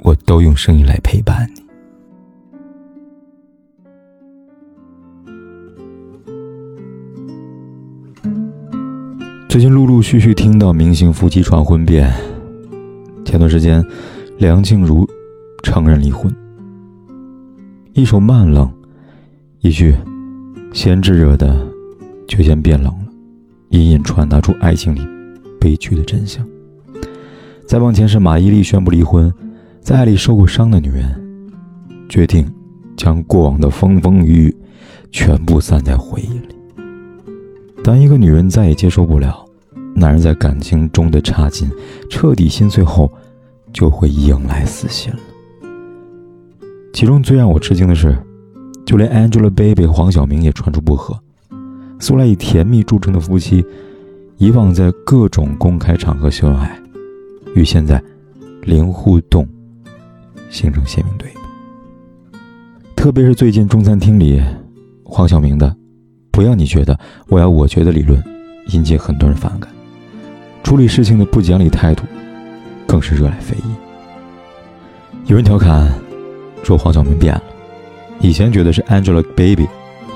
我都用声音来陪伴你。最近陆陆续续听到明星夫妻传婚变，前段时间，梁静茹承认离婚。一首慢冷，一句先炙热的，却先变冷了，隐隐传达出爱情里悲剧的真相。再往前是马伊琍宣布离婚，在爱里受过伤的女人，决定将过往的风风雨雨全部散在回忆里。当一个女人再也接受不了男人在感情中的差劲，彻底心碎后，就会迎来死心了。其中最让我吃惊的是，就连 Angelababy 黄晓明也传出不和。素来以甜蜜著称的夫妻，以往在各种公开场合秀恩爱，与现在零互动，形成鲜明对比。特别是最近中餐厅里，黄晓明的。不要你觉得，我要我觉得理论，引起很多人反感。处理事情的不讲理态度，更是热来非议。有人调侃说黄晓明变了，以前觉得是 Angelababy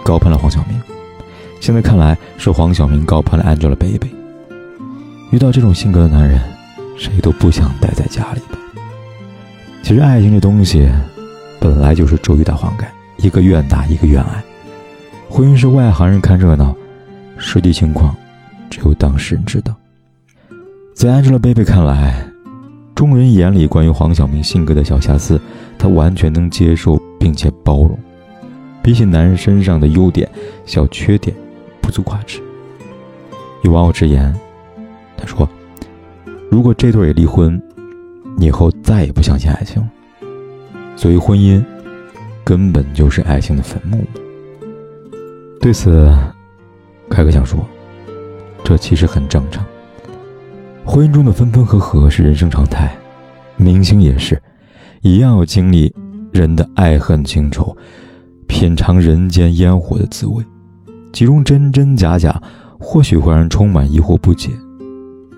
高攀了黄晓明，现在看来是黄晓明高攀了 Angelababy。遇到这种性格的男人，谁都不想待在家里吧。其实爱情这东西，本来就是周瑜打黄盖，一个愿打，一个愿挨。婚姻是外行人看热闹，实际情况只有当事人知道。在 Angelababy 看来，众人眼里关于黄晓明性格的小瑕疵，她完全能接受并且包容。比起男人身上的优点，小缺点不足挂齿。有网友直言：“他说，如果这对也离婚，你以后再也不相信爱情了。所以婚姻根本就是爱情的坟墓。”对此，凯哥想说，这其实很正常。婚姻中的分分合合是人生常态，明星也是，一样要经历人的爱恨情仇，品尝人间烟火的滋味。其中真真假假，或许会让人充满疑惑不解，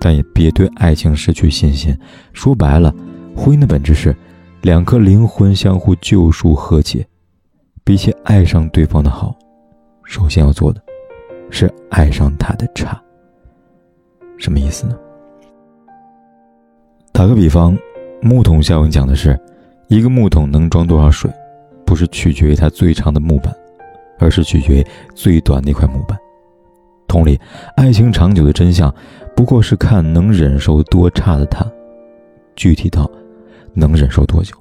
但也别对爱情失去信心。说白了，婚姻的本质是两颗灵魂相互救赎和解，比起爱上对方的好。首先要做的，是爱上他的差。什么意思呢？打个比方，木桶效应讲的是，一个木桶能装多少水，不是取决于它最长的木板，而是取决于最短那块木板。同理，爱情长久的真相，不过是看能忍受多差的他，具体到能忍受多久。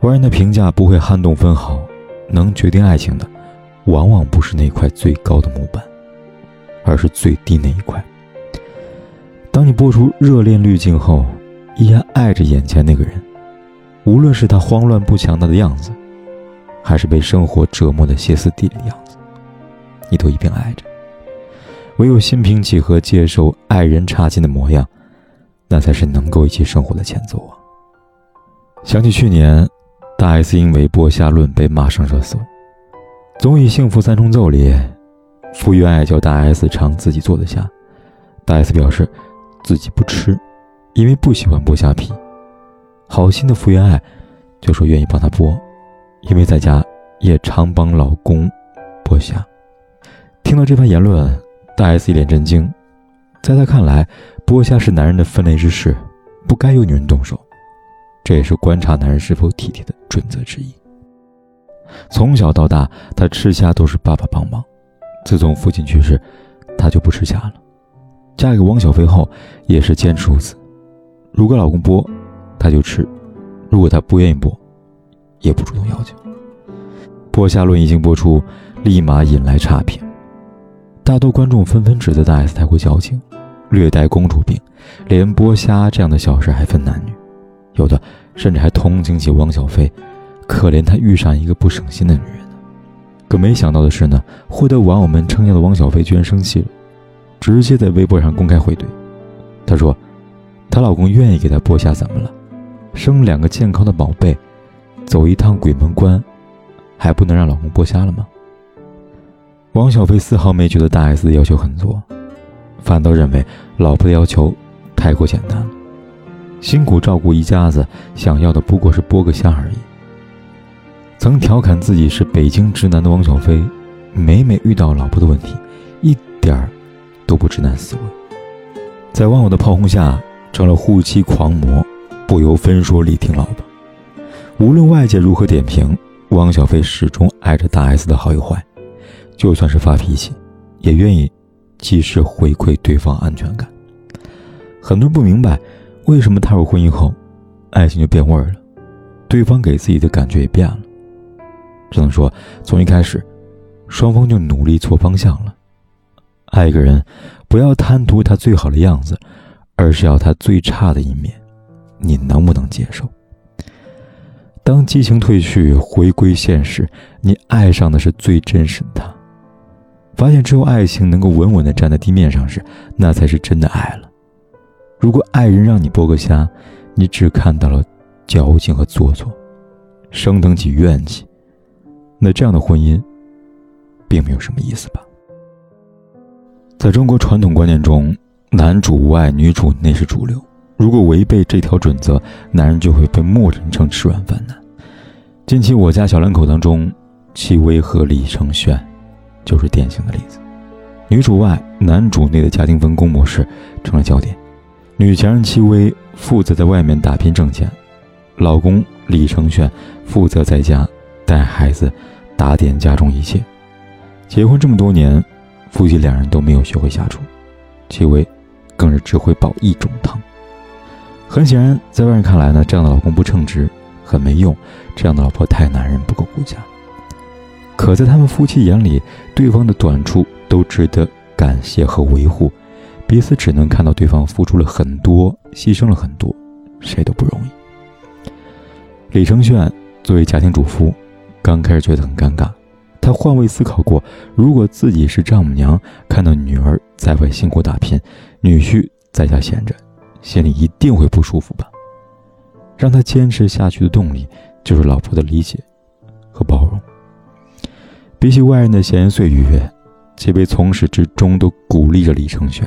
外人的评价不会撼动分毫，能决定爱情的。往往不是那块最高的木板，而是最低那一块。当你播出热恋滤镜后，依然爱着眼前那个人，无论是他慌乱不强大的样子，还是被生活折磨的歇斯底里的样子，你都一并爱着。唯有心平气和接受爱人差劲的模样，那才是能够一起生活的前奏啊！想起去年，大 S 因为剥虾论被骂上热搜。综艺《幸福三重奏》里，傅园爱叫大 S 尝自己做的虾，大 S 表示自己不吃，因为不喜欢剥虾皮。好心的傅园爱就说愿意帮他剥，因为在家也常帮老公剥虾。听到这番言论，大 S 一脸震惊。在他看来，剥虾是男人的分内之事，不该由女人动手，这也是观察男人是否体贴的准则之一。从小到大，她吃虾都是爸爸帮忙。自从父亲去世，她就不吃虾了。嫁给汪小菲后，也是坚持如此。如果老公剥，她就吃；如果她不愿意剥，也不主动要求。剥虾论一经播出，立马引来差评。大多观众纷纷指责大 S 太过矫情，略带公主病，连剥虾这样的小事还分男女，有的甚至还同情起汪小菲。可怜他遇上一个不省心的女人。可没想到的是呢，获得网友们称赞的汪小菲居然生气了，直接在微博上公开回怼。她说：“她老公愿意给她剥虾，怎么了？生两个健康的宝贝，走一趟鬼门关，还不能让老公剥虾了吗？”汪小菲丝毫没觉得大 S 的要求很多，反倒认为老婆的要求太过简单了。辛苦照顾一家子，想要的不过是剥个虾而已。曾调侃自己是北京直男的汪小菲，每每遇到老婆的问题，一点儿都不直男思维，在网友的炮轰下成了护妻狂魔，不由分说力挺老婆。无论外界如何点评，汪小菲始终爱着大 S 的好与坏，就算是发脾气，也愿意及时回馈对方安全感。很多人不明白，为什么踏入婚姻后，爱情就变味了，对方给自己的感觉也变了。只能说，从一开始，双方就努力错方向了。爱一个人，不要贪图他最好的样子，而是要他最差的一面。你能不能接受？当激情褪去，回归现实，你爱上的是最真实的他。发现只有爱情能够稳稳地站在地面上时，那才是真的爱了。如果爱人让你剥个虾，你只看到了矫情和做作，升腾起怨气。那这样的婚姻，并没有什么意思吧？在中国传统观念中，男主外女主内是主流。如果违背这条准则，男人就会被默认成吃软饭男。近期我家小两口当中，戚薇和李承铉就是典型的例子。女主外男主内的家庭分工模式成了焦点。女强人戚薇负责在外面打拼挣钱，老公李承铉负责在家。带孩子，打点家中一切。结婚这么多年，夫妻两人都没有学会下厨，戚薇更是只会煲一种汤。很显然，在外人看来呢，这样的老公不称职，很没用；这样的老婆太男人，不够顾家。可在他们夫妻眼里，对方的短处都值得感谢和维护，彼此只能看到对方付出了很多，牺牲了很多，谁都不容易。李承铉作为家庭主妇。刚开始觉得很尴尬，他换位思考过，如果自己是丈母娘，看到女儿在外辛苦打拼，女婿在家闲着，心里一定会不舒服吧？让他坚持下去的动力，就是老婆的理解和包容。比起外人的闲言碎语，齐薇从始至终都鼓励着李承铉，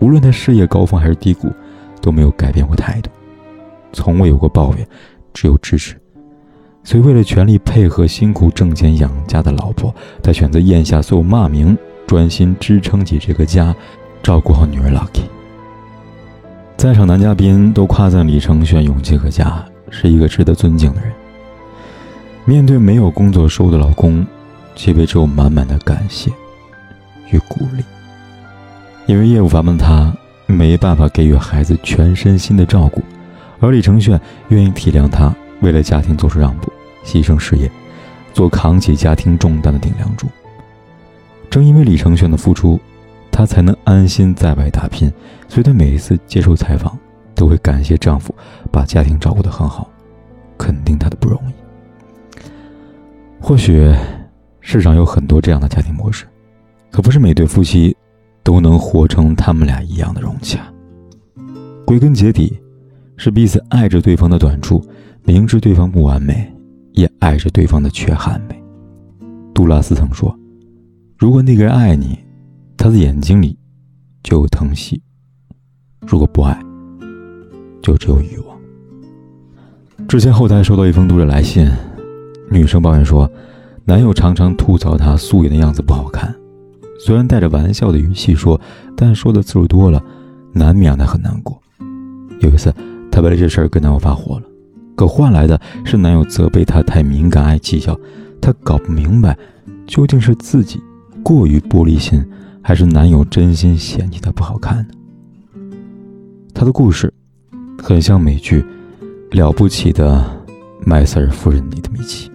无论他事业高峰还是低谷，都没有改变过态度，从未有过抱怨，只有支持。所以，为了全力配合辛苦挣钱养家的老婆，他选择咽下所有骂名，专心支撑起这个家，照顾好女儿 Lucky。在场男嘉宾都夸赞李承铉勇气可嘉，是一个值得尊敬的人。面对没有工作收入的老公，齐薇只有满满的感谢与鼓励。因为业务繁忙的他没办法给予孩子全身心的照顾，而李承铉愿意体谅他。为了家庭做出让步，牺牲事业，做扛起家庭重担的顶梁柱。正因为李承铉的付出，她才能安心在外打拼。所以她每一次接受采访，都会感谢丈夫把家庭照顾得很好，肯定她的不容易。或许，世上有很多这样的家庭模式，可不是每对夫妻都能活成他们俩一样的融洽。归根结底，是彼此爱着对方的短处。明知对方不完美，也爱着对方的缺憾美。杜拉斯曾说：“如果那个人爱你，他的眼睛里就有疼惜；如果不爱，就只有欲望。”之前后台收到一封读者来信，女生抱怨说，男友常常吐槽她素颜的样子不好看，虽然带着玩笑的语气说，但说的次数多了，难免让她很难过。有一次，她为了这事儿跟男友发火了。可换来的是男友责备她太敏感、爱计较。她搞不明白，究竟是自己过于玻璃心，还是男友真心嫌弃她不好看呢？她的故事很像美剧《了不起的麦瑟尔夫人》里的米奇。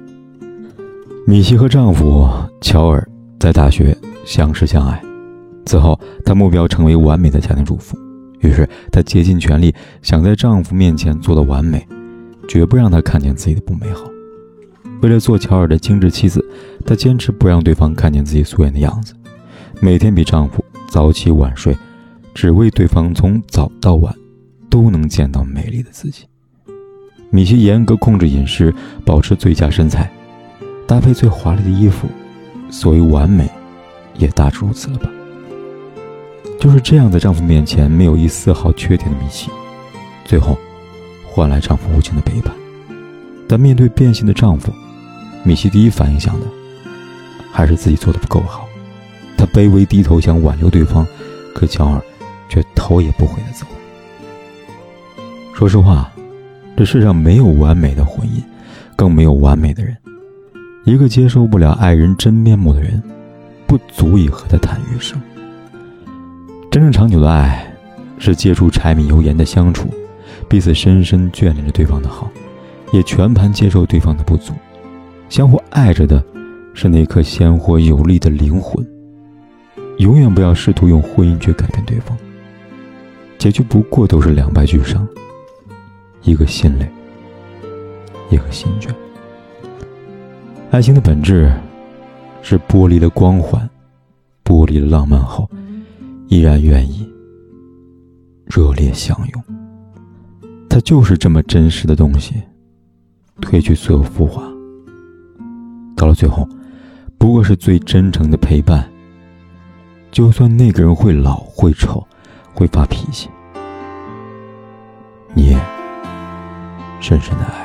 米奇和丈夫乔尔在大学相识相爱，此后她目标成为完美的家庭主妇，于是她竭尽全力想在丈夫面前做到完美。绝不让他看见自己的不美好。为了做乔尔的精致妻子，她坚持不让对方看见自己素颜的样子，每天比丈夫早起晚睡，只为对方从早到晚都能见到美丽的自己。米奇严格控制饮食，保持最佳身材，搭配最华丽的衣服，所谓完美，也大致如此了吧。就是这样，在丈夫面前没有一丝毫缺点的米西，最后换来丈夫无情的背叛。但面对变心的丈夫，米西第一反应想的还是自己做的不够好。她卑微低头想挽留对方，可乔尔却头也不回的走。说实话。这世上没有完美的婚姻，更没有完美的人。一个接受不了爱人真面目的人，不足以和他谈余生。真正长久的爱，是借助柴米油盐的相处，彼此深深眷恋着对方的好，也全盘接受对方的不足，相互爱着的，是那颗鲜活有力的灵魂。永远不要试图用婚姻去改变对方，结局不过都是两败俱伤。一个心累，一个心倦。爱情的本质是剥离了光环，剥离了浪漫后，依然愿意热烈相拥。它就是这么真实的东西，褪去所有浮华，到了最后，不过是最真诚的陪伴。就算那个人会老、会丑、会发脾气，你也。深深的爱